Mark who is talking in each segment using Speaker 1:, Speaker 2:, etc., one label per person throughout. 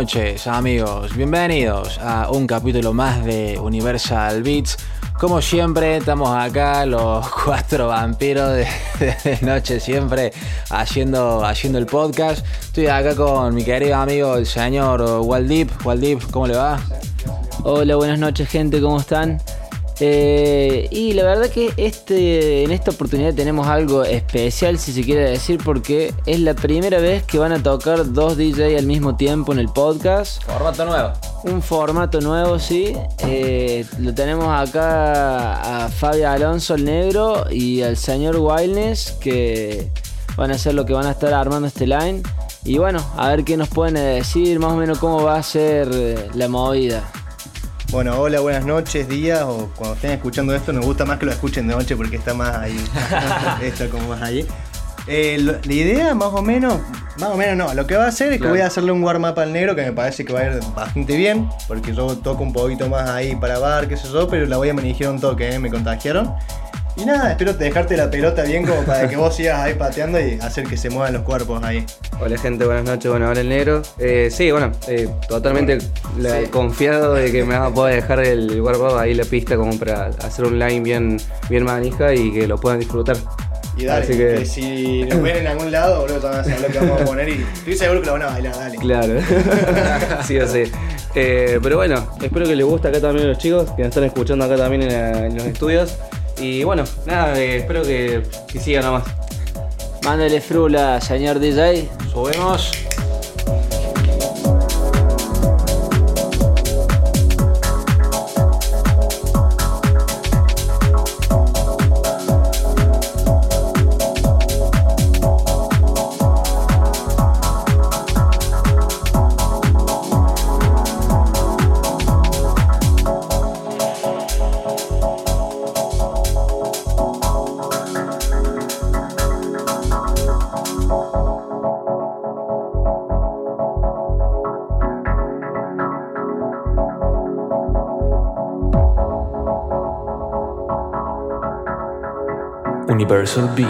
Speaker 1: Noches amigos, bienvenidos a un capítulo más de Universal Beats. Como siempre, estamos acá los cuatro vampiros de, noche, siempre haciendo, haciendo el podcast. Estoy acá con mi querido amigo, el señor Waldip. Waldip, ¿cómo le va?
Speaker 2: Hola, buenas noches, gente, ¿cómo están? Eh, y la verdad que este, en esta oportunidad tenemos algo especial, si se quiere decir, porque es la primera vez que van a tocar dos DJ al mismo tiempo en el podcast.
Speaker 1: Formato nuevo.
Speaker 2: Un formato nuevo, sí. Eh, lo tenemos acá a Fabio Alonso, el negro, y al señor Wildness, que van a ser lo que van a estar armando este line. Y bueno, a ver qué nos pueden decir, más o menos cómo va a ser eh, la movida.
Speaker 3: Bueno, hola, buenas noches, días, o cuando estén escuchando esto, nos gusta más que lo escuchen de noche porque está más ahí, está como más ahí. Eh, la idea, más o menos, más o menos no, lo que va a hacer es que voy a hacerle un warm-up al negro que me parece que va a ir bastante bien, porque yo toco un poquito más ahí para bar, qué sé yo, pero la voy a manejar un toque, ¿eh? me contagiaron. Y nada, espero dejarte la pelota bien como para que vos sigas ahí pateando y hacer que se muevan los cuerpos ahí.
Speaker 4: Hola gente, buenas noches, bueno, ahora el negro. Eh, sí, bueno, eh, totalmente confiado de que me va a poder dejar el warm ahí la pista como para hacer un line bien, bien manija y que lo puedan disfrutar.
Speaker 3: Y dale, Así que... si nos ven en algún lado, boludo, van a saber lo que vamos a poner y estoy seguro que lo van a bailar, dale.
Speaker 4: Claro, sí o sí. Eh, pero bueno, espero que les guste acá también a los chicos que nos están escuchando acá también en los estudios. Y bueno, nada, eh, espero que, que siga nomás.
Speaker 2: Mándale frula, señor DJ.
Speaker 1: Subimos.
Speaker 5: Universal Beats, Wildness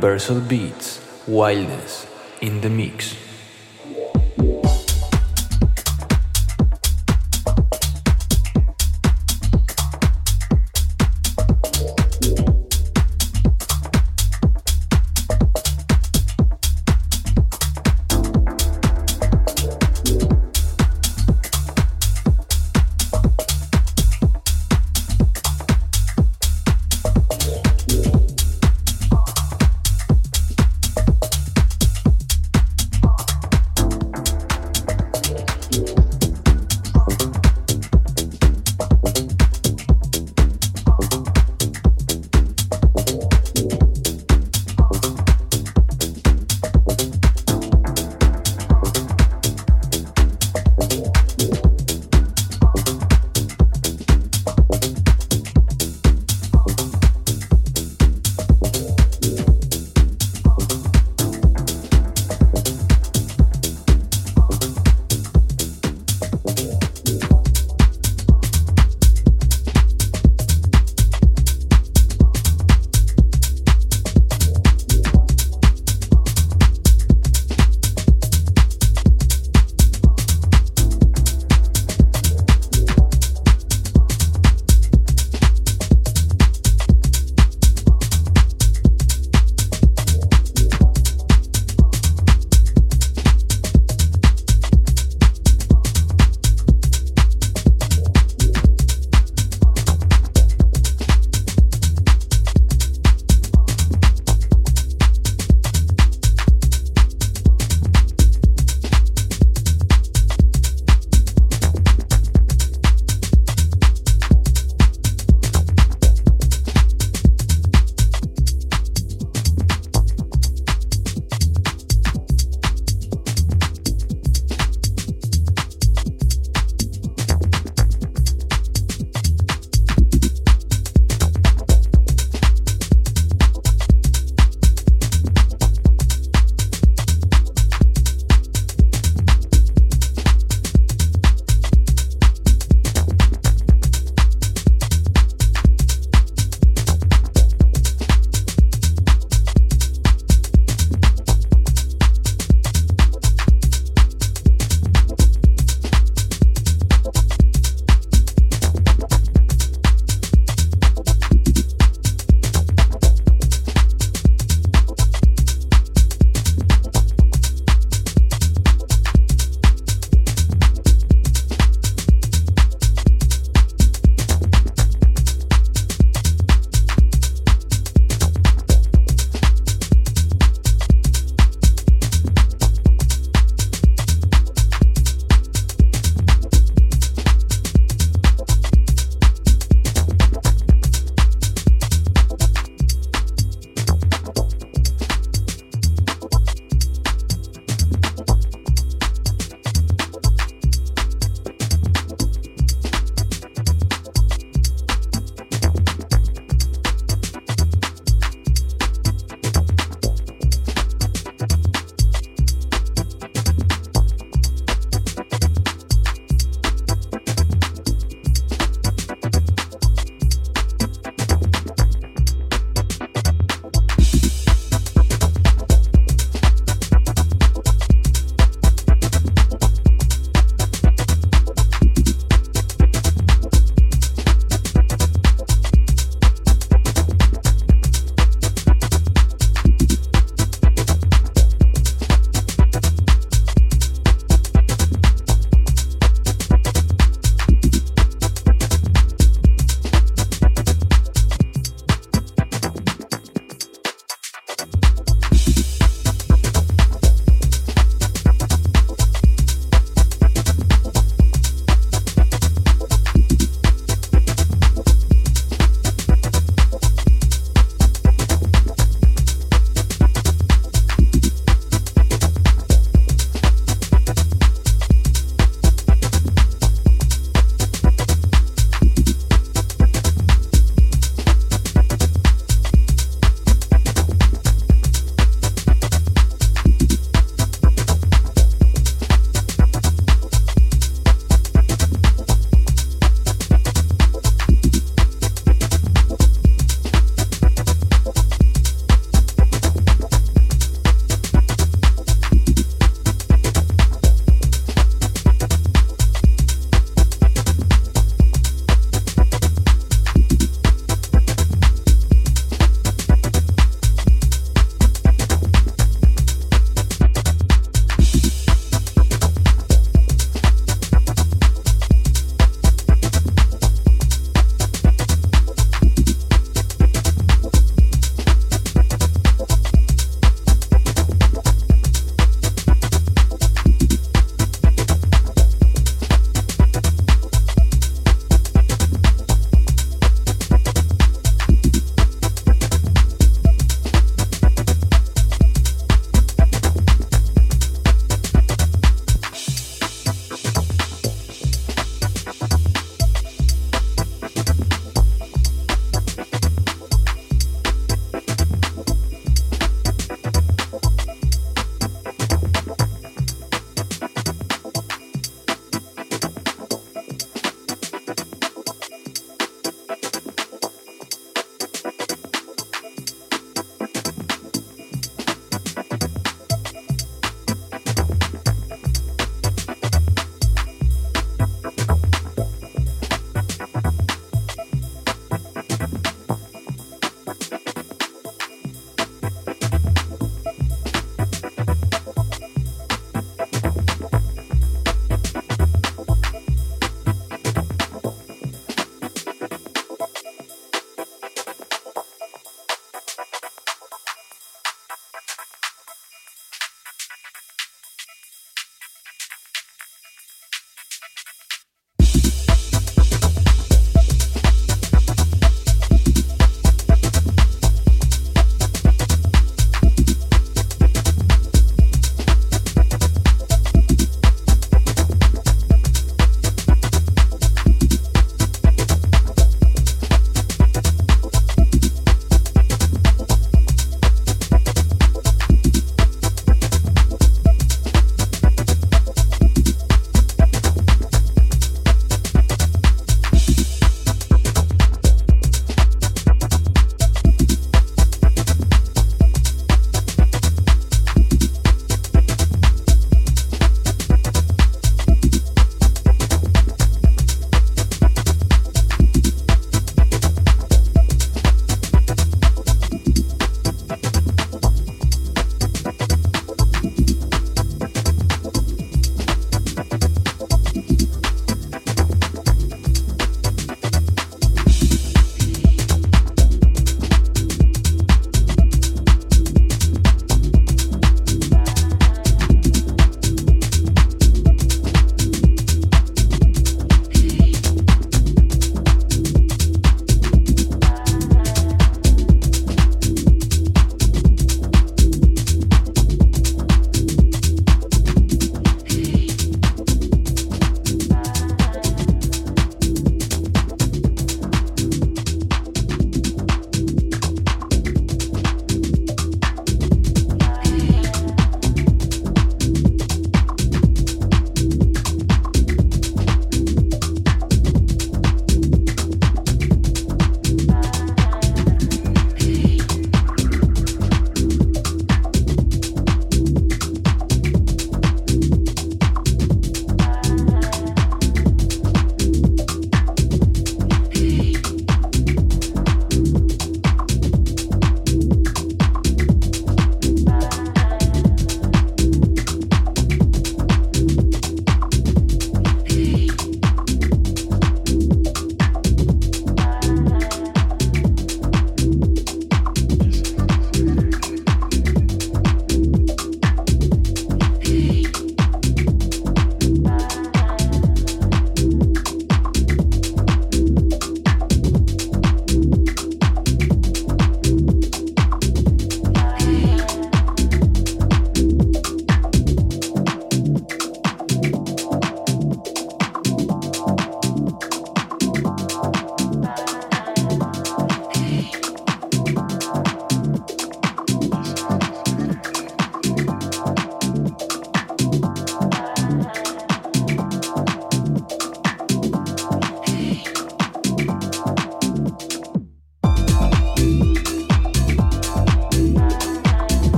Speaker 5: Universal Beats, Wildness in the Mix.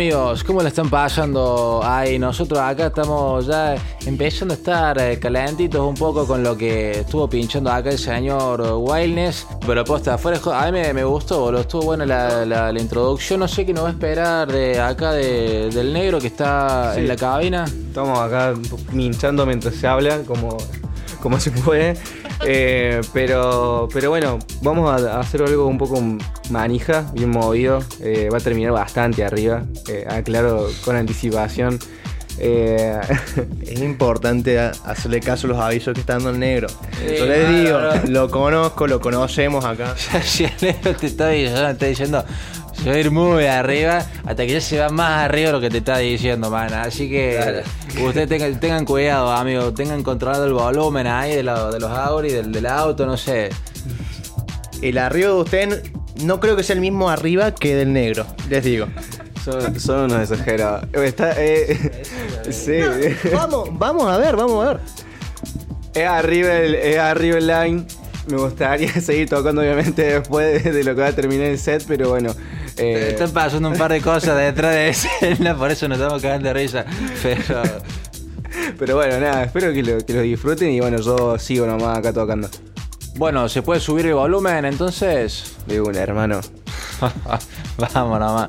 Speaker 1: Amigos? ¿Cómo le están pasando? Ay, nosotros acá estamos ya empezando a estar eh, calentitos un poco con lo que estuvo pinchando acá el señor Wildness. Pero posta, fuera de jo- a mí me, me gustó, boludo. Estuvo buena la, la- la introducción. No sé qué nos va a esperar de acá de- del negro que está en la cabina.
Speaker 4: Estamos acá minchando mientras se habla, como, como se puede. Eh, pero, pero bueno, vamos a hacer algo un poco manija, bien movido. Eh, va a terminar bastante arriba, eh, aclaro con anticipación. Eh,
Speaker 3: Es importante hacerle caso a los avisos que está dando el negro.
Speaker 1: Sí,
Speaker 3: Yo les digo, lo conozco, lo conocemos acá.
Speaker 1: Si el negro te está diciendo, te está diciendo, se va a ir muy arriba, hasta que ya se va más arriba de lo que te está diciendo, man. Así que ustedes tengan, tengan cuidado, amigos, tengan controlado el volumen ahí de, lo- de los Audi, del, del auto, no sé.
Speaker 3: El arriba de usted no creo que sea el mismo arriba que del negro, les digo.
Speaker 4: son, son unos exagerados. Está, eh, sí.
Speaker 3: Vamos, vamos a ver, vamos a ver.
Speaker 4: Es arriba el, es arriba el line. Me gustaría seguir tocando, obviamente, después de, de lo que va a terminar el set, pero bueno. Eh,
Speaker 1: Están pasando un par de cosas detrás de escena, por eso nos estamos cagando de risa. Pero
Speaker 4: pero bueno, nada, espero que lo, que lo disfruten y bueno, yo sigo nomás acá tocando.
Speaker 1: bueno, ¿se puede subir el volumen entonces?
Speaker 4: De una, hermano.
Speaker 1: Vamos nomás.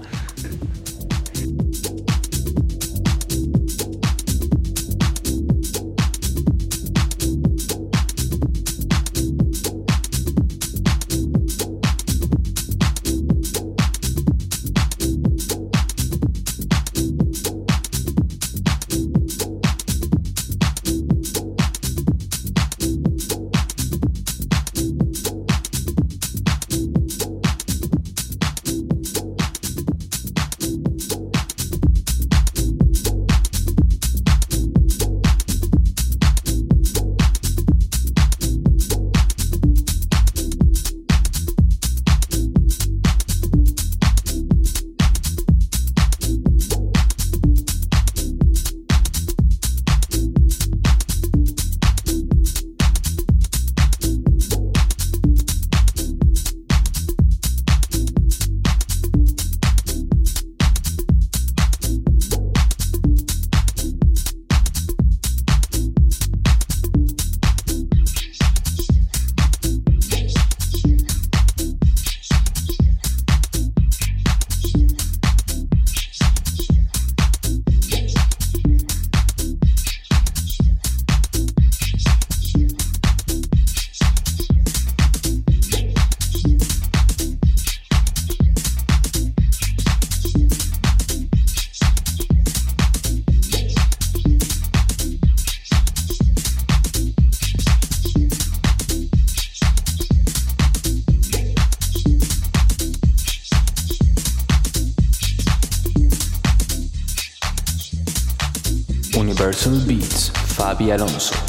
Speaker 5: Fabi Alonso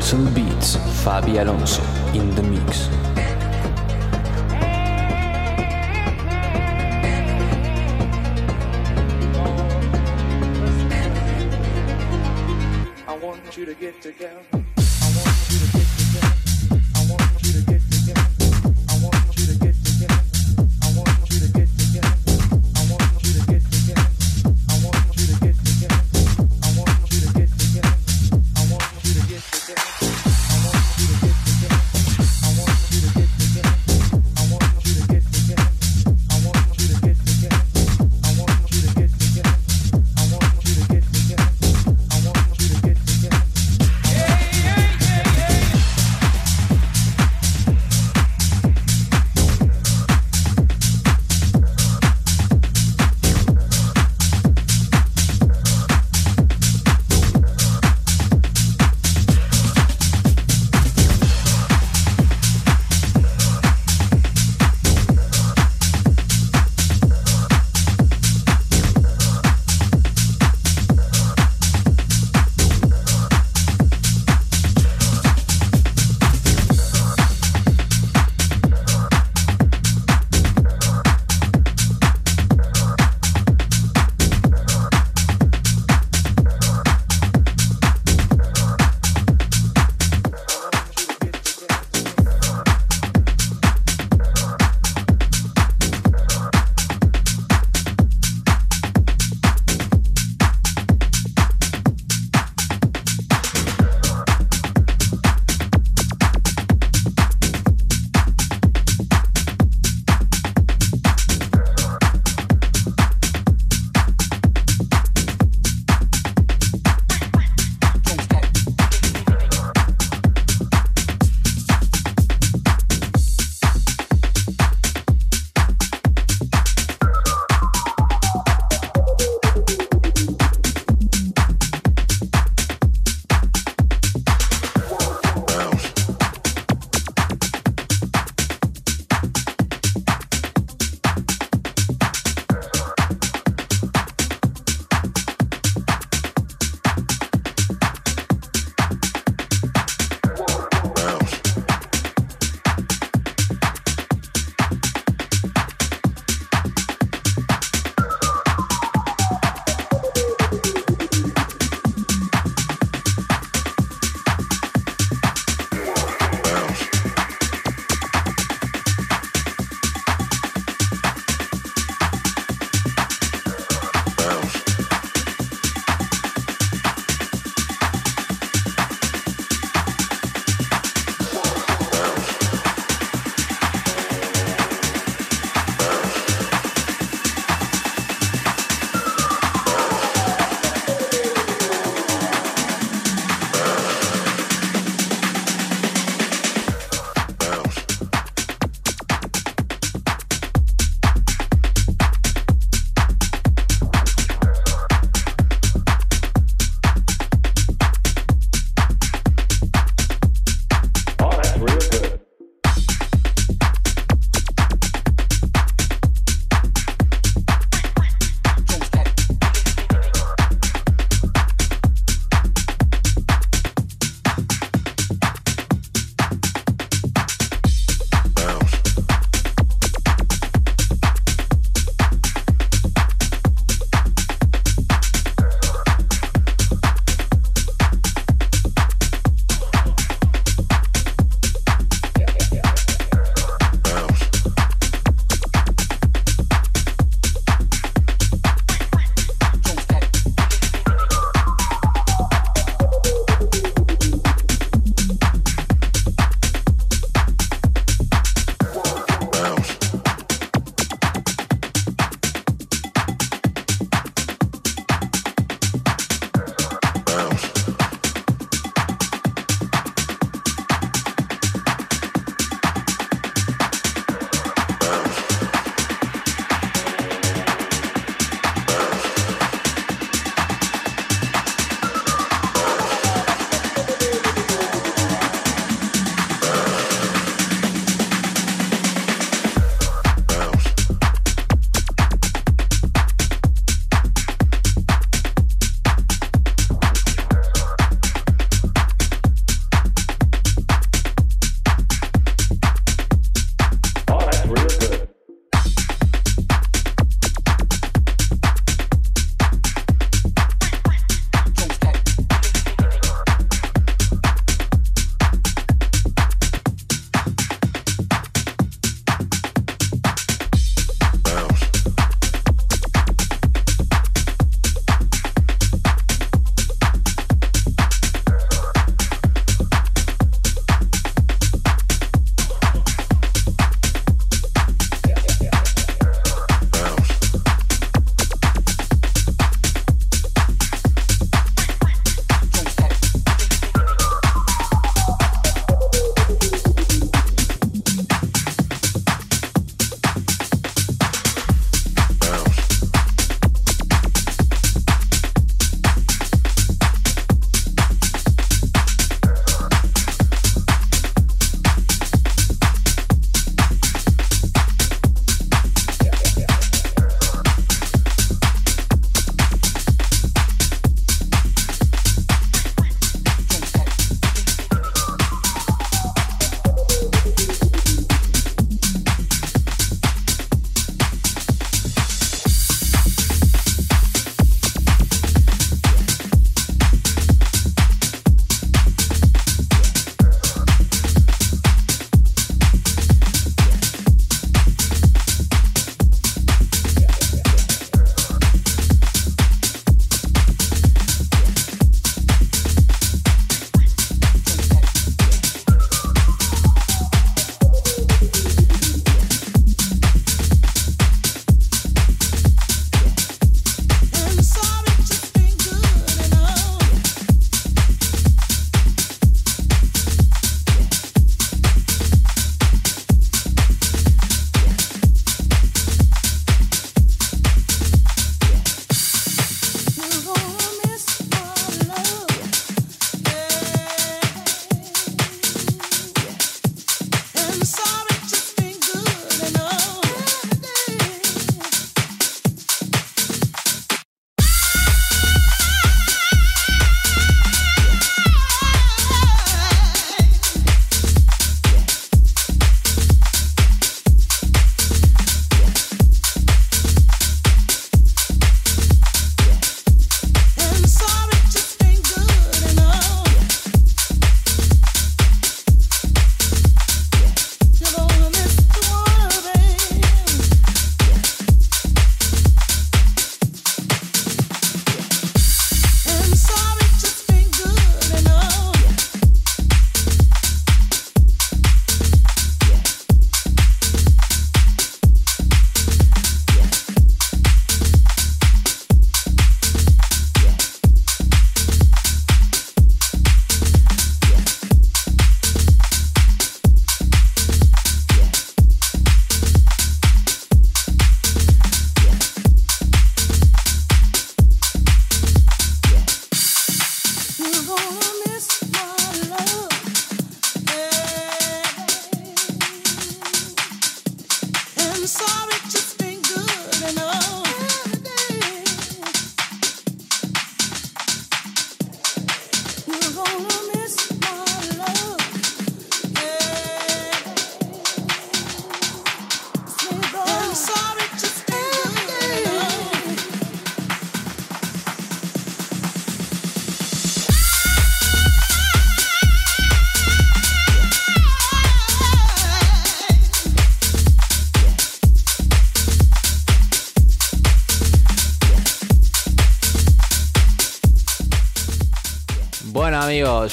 Speaker 5: Universal Beats, Fabi Alonso in the mix.
Speaker 6: I want you to get together.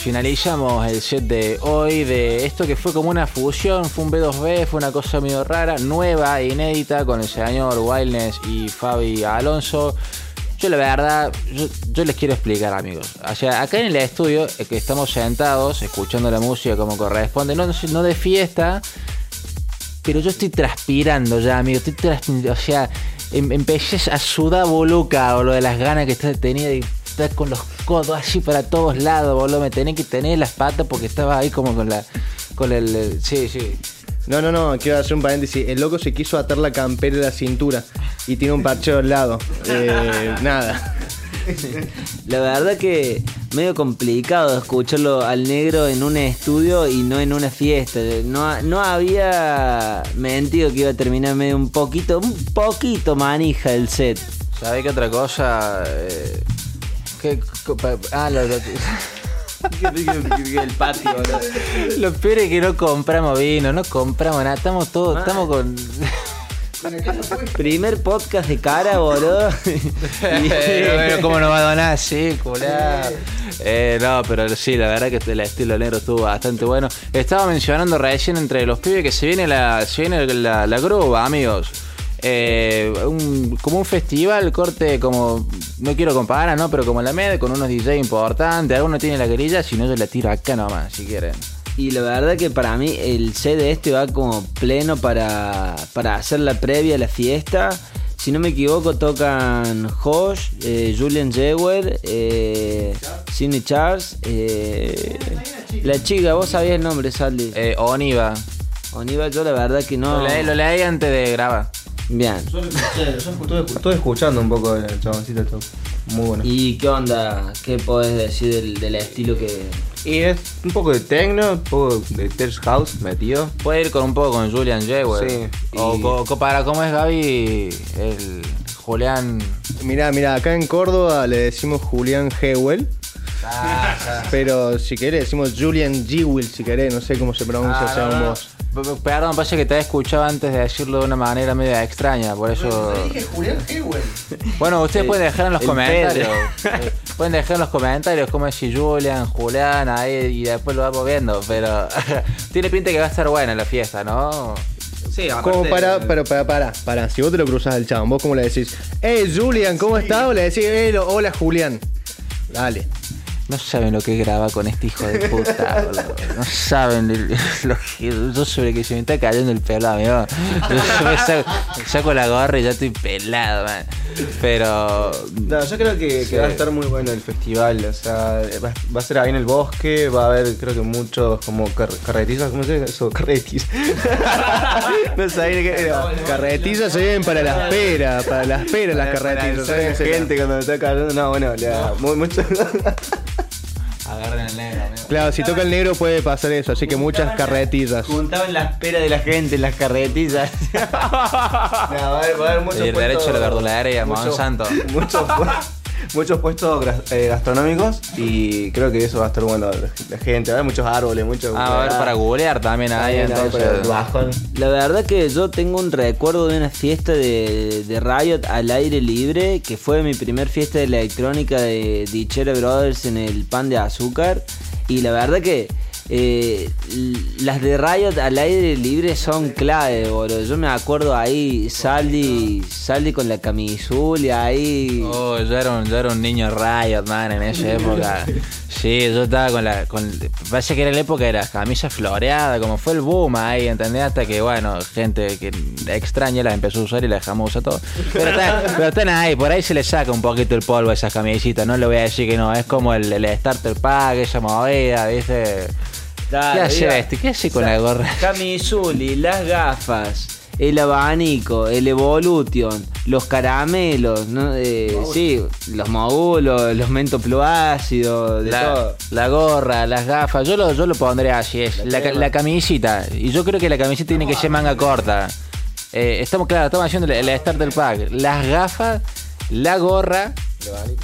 Speaker 1: Finalizamos el set de hoy de esto que fue como una fusión, fue un B2B, fue una cosa medio rara, nueva, inédita con el señor Wildness y Fabi Alonso. Yo la verdad, yo, les quiero explicar amigos. O sea, acá en el estudio eh, que estamos sentados, escuchando la música como corresponde, no, de fiesta, pero yo estoy transpirando ya, amigo. Estoy transpirando, o sea, em- empecé a sudar boluca o lo de las ganas que tenía de estar con los codos así para todos lados, boludo. Me tenía que tener las patas porque estaba ahí como con la. con el. el- sí, sí.
Speaker 3: No, no, no, quiero hacer un paréntesis. El loco se quiso atar la campera de la cintura y tiene un parcheo al lado. Eh, nada.
Speaker 2: La verdad que medio complicado escucharlo al negro en un estudio y no en una fiesta. No, no había mentido que iba a terminar medio un poquito, un poquito manija el set.
Speaker 1: ¿Sabés qué otra cosa? Eh, ¿qué- ah, lo, lo-
Speaker 2: el patio,
Speaker 1: lo peor es que no compramos vino, no compramos nada. Estamos todos,
Speaker 2: Ah.
Speaker 1: estamos con.
Speaker 2: Primer podcast de cara, boludo.
Speaker 1: Pero bueno, ¿cómo no va a donar? Sí, culá. Eh, no, pero sí, la verdad que el estilo negro estuvo bastante bueno. Estaba mencionando recién entre los pibes que se viene la, se viene la, la amigos. Eh, un- como un festival, corte como, no quiero comparar, ¿no? Pero como la MED, con unos DJ importantes. Alguno tiene la grilla, si no yo la tiro acá nomás, si quieren.
Speaker 2: Y la verdad que para mí el de este va como pleno para, para hacer la previa a la fiesta. Si no me equivoco, tocan Josh, eh, Julian Jewell, eh, Sidney Charles, eh, la chica, vos sabías el nombre, Saldi.
Speaker 1: Eh, Oniva.
Speaker 2: Oniva, yo la verdad que no.
Speaker 1: Lo, leí, lo leí antes de grabar.
Speaker 2: Bien.
Speaker 4: Yo lo escuché, yo estuve, estuve escuchando un poco el chaboncito, esto. muy bueno. Y,
Speaker 2: ¿Y qué onda? ¿Qué podés decir del, del estilo que.?
Speaker 4: es un poco de techno, un poco de tech house metido.
Speaker 1: Puede ir con un poco con Julian Jewell.
Speaker 4: Sí,
Speaker 1: O
Speaker 4: y-
Speaker 1: co- co- para cómo es Gaby, el Julián.
Speaker 3: Mirá, mirá, acá en Córdoba le decimos Julián Hewell. Pero si querés, decimos Julian Jewell, si querés, no sé cómo se pronuncia
Speaker 1: Ah,
Speaker 3: según
Speaker 1: no, no.
Speaker 3: vos.
Speaker 1: Perdón, pasa que te he escuchado antes de decirlo de una manera media extraña, por eso.
Speaker 3: Julián.
Speaker 1: Bueno, ustedes
Speaker 2: El-
Speaker 1: pueden dejar en los
Speaker 2: el
Speaker 1: comentarios.
Speaker 2: Pedro.
Speaker 1: eh, pueden dejar en los comentarios cómo es si Julian, Julián, ahí y después lo vamos viendo. Pero tiene pinta que va a estar buena la fiesta, ¿no?
Speaker 4: Sí,
Speaker 3: Como para, pero para, para, para, si vos te lo cruzas al chabón, vos cómo le decís, eh Julian, ¿cómo estás? O le decís, eh, lo- hola Julián. Dale.
Speaker 1: No saben lo que graba con este hijo de puta, boludo. No saben el- lo que. Yo sobre que se me está cayendo el pelo, amigo. Yo me saco, saco la gorra y ya estoy pelado, man. Pero.
Speaker 4: No, yo creo que, que va a estar muy bueno el festival, o sea, va, va a ser ahí en el bosque, va a haber creo que muchos como car carretizas, ¿cómo se dice eso? Carretis. no sabía qué era.
Speaker 3: Carretillas se vienen para las peras, para las peras las ¿sabes?
Speaker 4: gente cuando me está cayendo, no, bueno, la- muy, mucho.
Speaker 1: Agarren el negro, amigo.
Speaker 3: Claro, si toca el negro puede pasar eso, así que muchas carretillas.
Speaker 2: Juntaban la espera de la gente, las carretillas.
Speaker 4: No, va a haber, va a haber muchos
Speaker 1: Pedir
Speaker 4: puestos-
Speaker 1: derecho a la verdulería, Monsanto.
Speaker 4: Muchos, pu- muchos puestos eh, gastronómicos y creo que eso va a estar bueno. La, la gente, va a haber muchos árboles, muchos.
Speaker 1: Ah, a haber para googlear también ahí,
Speaker 4: También hay
Speaker 1: entonces.
Speaker 4: bajón.
Speaker 2: La verdad que yo tengo un recuerdo de una fiesta de, de Riot al aire libre, que fue mi primer fiesta de electrónica de Dichera Brothers en el pan de azúcar. Y la verdad que eh, las de Riot al aire libre son clave, boludo. Yo me acuerdo ahí, Saldi, Saldi con la camisul y ahí...
Speaker 1: Oh, yo era, un, yo era un niño Riot, man, en esa época. Sí, yo estaba con la. Con, parece que era la época de la camisa floreada, como fue el boom ahí, ¿entendés? Hasta que, bueno, gente que extraña la empezó a usar y la dejamos usar todo. Pero están, pero están ahí, por ahí se le saca un poquito el polvo a esas camisitas, no le voy a decir que no, es como el, el starter pack, esa movida, ¿viste?
Speaker 2: Dale,
Speaker 1: ¿Qué hace este? ¿Qué hace con la gorra?
Speaker 2: Camisuli, las gafas, el abanico, el Evolution, los caramelos, ¿no? Eh, sí, los mogulos, los mentoploácidos, de
Speaker 1: La,
Speaker 2: todo.
Speaker 1: la gorra, las gafas, yo lo, yo lo pondré así, es la, la camisita. Y yo creo que la camiseta tiene que ser manga corta. Eh, estamos, claro, estamos haciendo el, el starter pack. Las gafas, la gorra,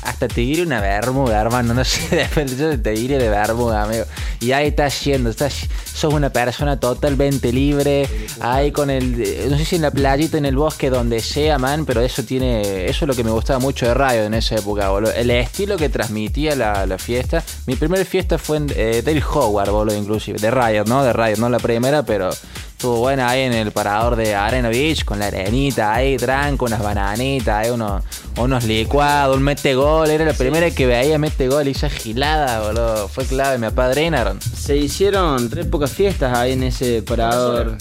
Speaker 1: Hasta te diré una bermuda, hermano. No sé, te diré de bermuda, amigo. Y ahí estás yendo, estás, sos una persona totalmente libre. Ahí con el. eh, No sé si en la playita, en el bosque, donde sea, man. Pero eso tiene. Eso es lo que me gustaba mucho de Radio en esa época, boludo. El estilo que transmitía la, la fiesta. Mi primera fiesta fue en eh, Dale Howard, boludo, inclusive. De Riot, ¿no? De Riot, no la primera, pero. Estuvo buena ahí en el parador de Arena Beach con la arenita ahí, tranco, unas bananitas, ahí unos, unos licuados, un mete gol. Era la primera que veía mete gol y esa gilada, boludo. Fue clave, me apadrinaron.
Speaker 2: Se hicieron tres pocas fiestas ahí en ese parador.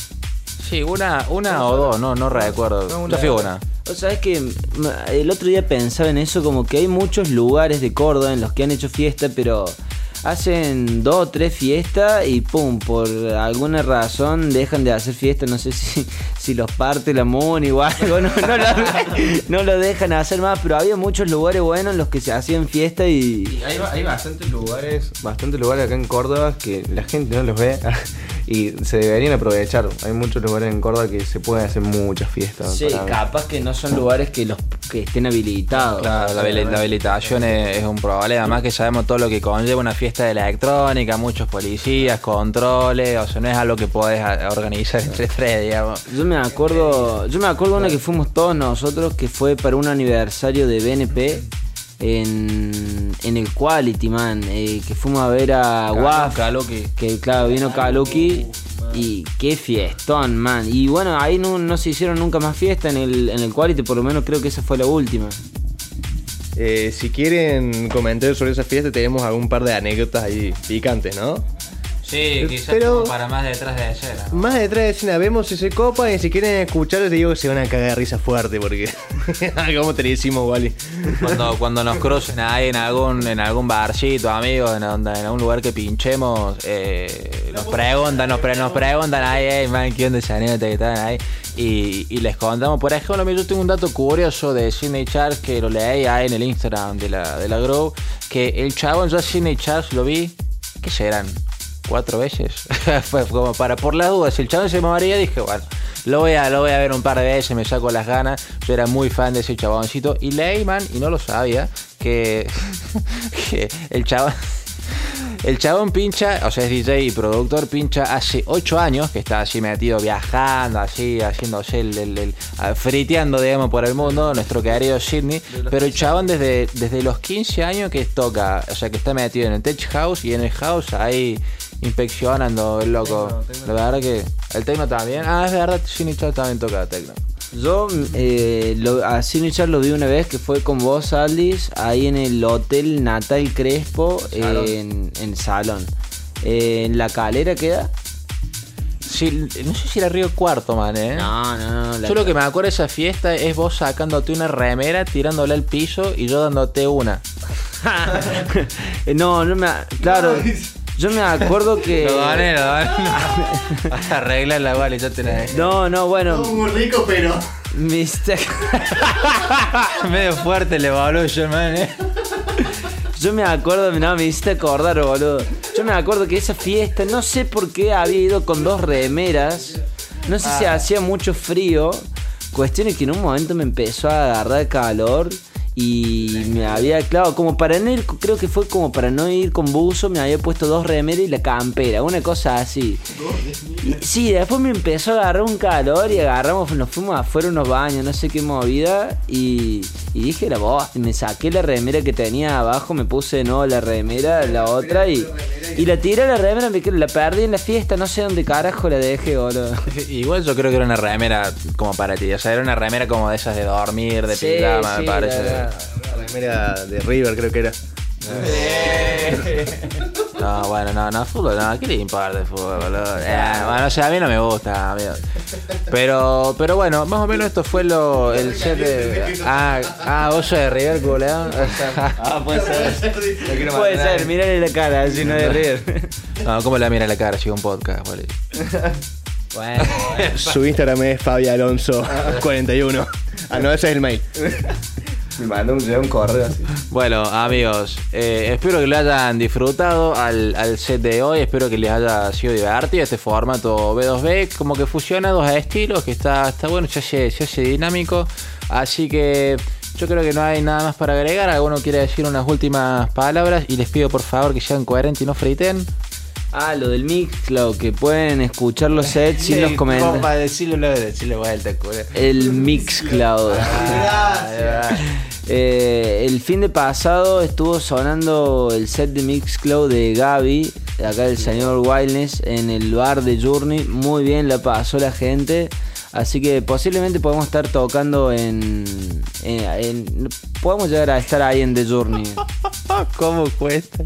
Speaker 1: Sí, una, una o dos, no, no recuerdo. Yo fui una.
Speaker 2: O sea, es que mm, el otro día pensaba en eso, como que hay muchos lugares de Córdoba en los que han hecho fiesta, pero hacen dos o tres fiestas y pum, por alguna razón dejan de hacer fiesta, no sé si, si los parte la MUNI o algo, no, no lo, no lo dejan hacer más, pero había muchos lugares buenos en los que se hacían fiesta y...
Speaker 4: Y hay, hay bastantes lugares, bastantes lugares acá en Córdoba que la gente no los ve y se deberían aprovechar. Hay muchos lugares en Córdoba que se pueden hacer muchas fiestas.
Speaker 2: Sí,
Speaker 4: mí.
Speaker 2: capaz que no son lugares que los que estén habilitados.
Speaker 1: Claro, la, habili- la habilitación es, es un problema. Además que sabemos todo lo que conlleva una fiesta de electrónica, muchos policías, controles, o sea, no es algo que podés organizar entre tres, digamos.
Speaker 2: Yo me acuerdo, yo me acuerdo una que fuimos todos nosotros que fue para un aniversario de BNP en, en el Quality Man, eh, que fuimos a ver a WAF, que claro, vino Kaluki y qué fiestón, man. Y bueno, ahí no, no se hicieron nunca más fiesta en el, en el Quality, por lo menos creo que esa fue la última.
Speaker 3: Eh, si quieren comentar sobre esa fiesta, tenemos algún par de anécdotas ahí picantes, ¿no?
Speaker 1: Sí,
Speaker 3: quizás Pero- como
Speaker 1: para más detrás de escena.
Speaker 3: Más detrás de escena vemos si se copan y si quieren escucharlo te digo que se van a cagar de risa fuerte porque... ¿Cómo te lo hicimos, Wally?
Speaker 1: Cuando, cuando nos crucen ahí en algún, en algún barcito, amigos, en, donde- en algún lugar que pinchemos, eh, nos preguntan, nos, pre- nos preguntan ahí, hey, man, ¿qué onda esa anécdota que están ahí? Y, y les contamos, por ejemplo, yo tengo un dato curioso de Sidney Charles que lo leí ahí en el Instagram de la, de la Grow, que el chabón, yo a Sidney Charles lo vi, ¿qué serán? Cuatro veces. Fue como para por las dudas. Si el chabón se me moría, dije, bueno, lo voy, a, lo voy a ver un par de veces, me saco las ganas. Yo era muy fan de ese chaboncito. Y Leyman, y no lo sabía, que, que el chabón. El chabón pincha, o sea, es DJ y productor, pincha hace 8 años que está así metido viajando, así, haciéndose el, el- el- friteando, digamos, por el mundo, nuestro querido Sidney. Pero el chabón desde, desde los 15 años que toca, o sea, que está metido en el Tech House y en el House ahí inspeccionando el loco. La verdad que el Tecno también. Ah, es verdad, Sidney Charles también toca Tecno.
Speaker 2: Yo eh, lo, a Charles lo vi una vez que fue con vos, Aldis, ahí en el Hotel Natal Crespo, en, en el salón. Eh, ¿En la calera queda?
Speaker 1: Sí, no sé si era Río Cuarto, man, eh.
Speaker 2: No, no, no.
Speaker 1: Yo lo que me acuerdo de esa fiesta es vos sacándote una remera, tirándola al piso y yo dándote una.
Speaker 2: No, no me. Claro, yo me acuerdo que.
Speaker 1: Lo gané, lo gané. Arregla la vale, ya te la dejé.
Speaker 2: No, no, bueno.
Speaker 3: Muy rico, pero...
Speaker 2: Mister-
Speaker 1: Medio fuerte le voló yo, man, eh.
Speaker 2: Yo me acuerdo, no, me hiciste acordar, boludo. Yo me acuerdo que esa fiesta, no sé por qué había ido con dos remeras. No sé si hacía mucho frío. Cuestión es que en un momento me empezó a agarrar calor. Y me había, claro, como para no ir, creo que fue como para no ir con buzo, me había puesto dos remeras y la campera, una cosa así. Y, sí, después me empezó a agarrar un calor y agarramos, nos fuimos afuera unos baños, no sé qué movida. Y, y dije la voz, me saqué la remera que tenía abajo, me puse de nuevo la remera, la otra, y, y la tiré a la remera, me la perdí en la fiesta, no sé dónde carajo la dejé, boludo.
Speaker 1: Igual yo creo que era una remera como para ti. O sea, era una remera como de esas de dormir, de
Speaker 2: Sí,
Speaker 1: pijama,
Speaker 2: sí,
Speaker 1: me parece.
Speaker 2: La- la-
Speaker 3: La remera de River creo que era.
Speaker 1: No, bueno, no, no, fútbol, no, ¿qué le importa el fútbol, boludo? Eh, bueno, o sea, a mí no me gusta, amigo. Pero, pero bueno, más o menos esto fue lo, el set de... Ah, ah, vos sos de River, culeado.
Speaker 2: Ah, puede ser. Puede ser, mirale la cara, si no de reír.
Speaker 1: No, ¿cómo le mira la cara, chico, un podcast, boludo?
Speaker 2: Bueno,
Speaker 3: Su Instagram es Fabi Alonso 41. Ah, no, ese es el mail.
Speaker 4: Me mandó un, correo así.
Speaker 1: Bueno, amigos, eh, espero que lo hayan disfrutado al, al set de hoy. Espero que les haya sido divertido este formato B2B. Como que fusiona dos estilos, que está, está bueno, se hace, se hace dinámico. Así que yo creo que no hay nada más para agregar. Alguno quiere decir unas últimas palabras y les pido por favor que sean coherentes y no friten.
Speaker 2: Ah, lo del Mixcloud, que pueden escuchar los sets sin los comentarios.
Speaker 1: Para decirlo, decirle vuelta, cura.
Speaker 2: El Mixcloud. Eh, el fin de pasado estuvo sonando el set de Mixcloud de Gaby, acá del señor Wildness, en el bar de Journey. Muy bien la pasó la gente. Así que posiblemente podemos estar tocando en, en- en- Podemos llegar a estar ahí en The Journey.
Speaker 1: ¿Cómo cuesta?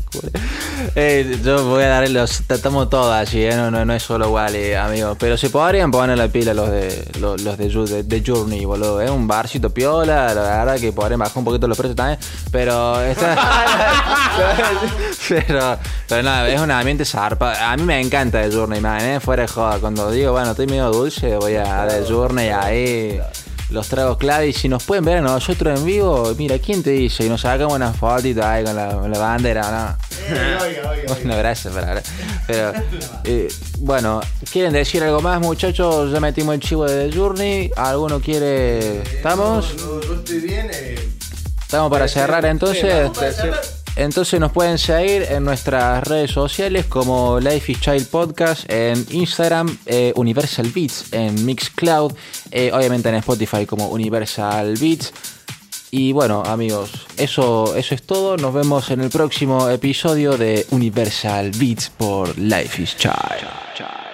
Speaker 1: Eh, yo voy a darle los. Tratamos todos allí, ¿eh? no, no, no es solo Wally, amigos. Pero se podrían poner la pila los de los, los de, de- de Journey, boludo. Es un barcito piola, la verdad que podrían bajar un poquito los precios también. Pero está. pero, pero nada, es un ambiente zarpa. A mí me encanta The Journey, man, ¿eh? fuera de joda. Cuando digo, bueno, estoy medio dulce, voy a The Journey ahí. Los tragos clave y si nos pueden ver a nosotros en vivo, mira, ¿quién te dice? Y nos sacamos una fotito ahí con la, con la bandera, ¿no? Bueno, gracias, pero, pero eh, bueno, ¿quieren decir algo más, muchachos? Ya metimos el chivo de Journey. ¿Alguno quiere? ¿Estamos?
Speaker 3: Yo, yo estoy bien. eh,
Speaker 1: Estamos para cerrar entonces. Entonces nos pueden seguir en nuestras redes sociales como Life is Child Podcast, en Instagram, eh, Universal Beats, en Mixcloud, eh, obviamente en Spotify como Universal Beats. Y bueno, amigos, eso, eso es todo. Nos vemos en el próximo episodio de Universal Beats por Life is Child.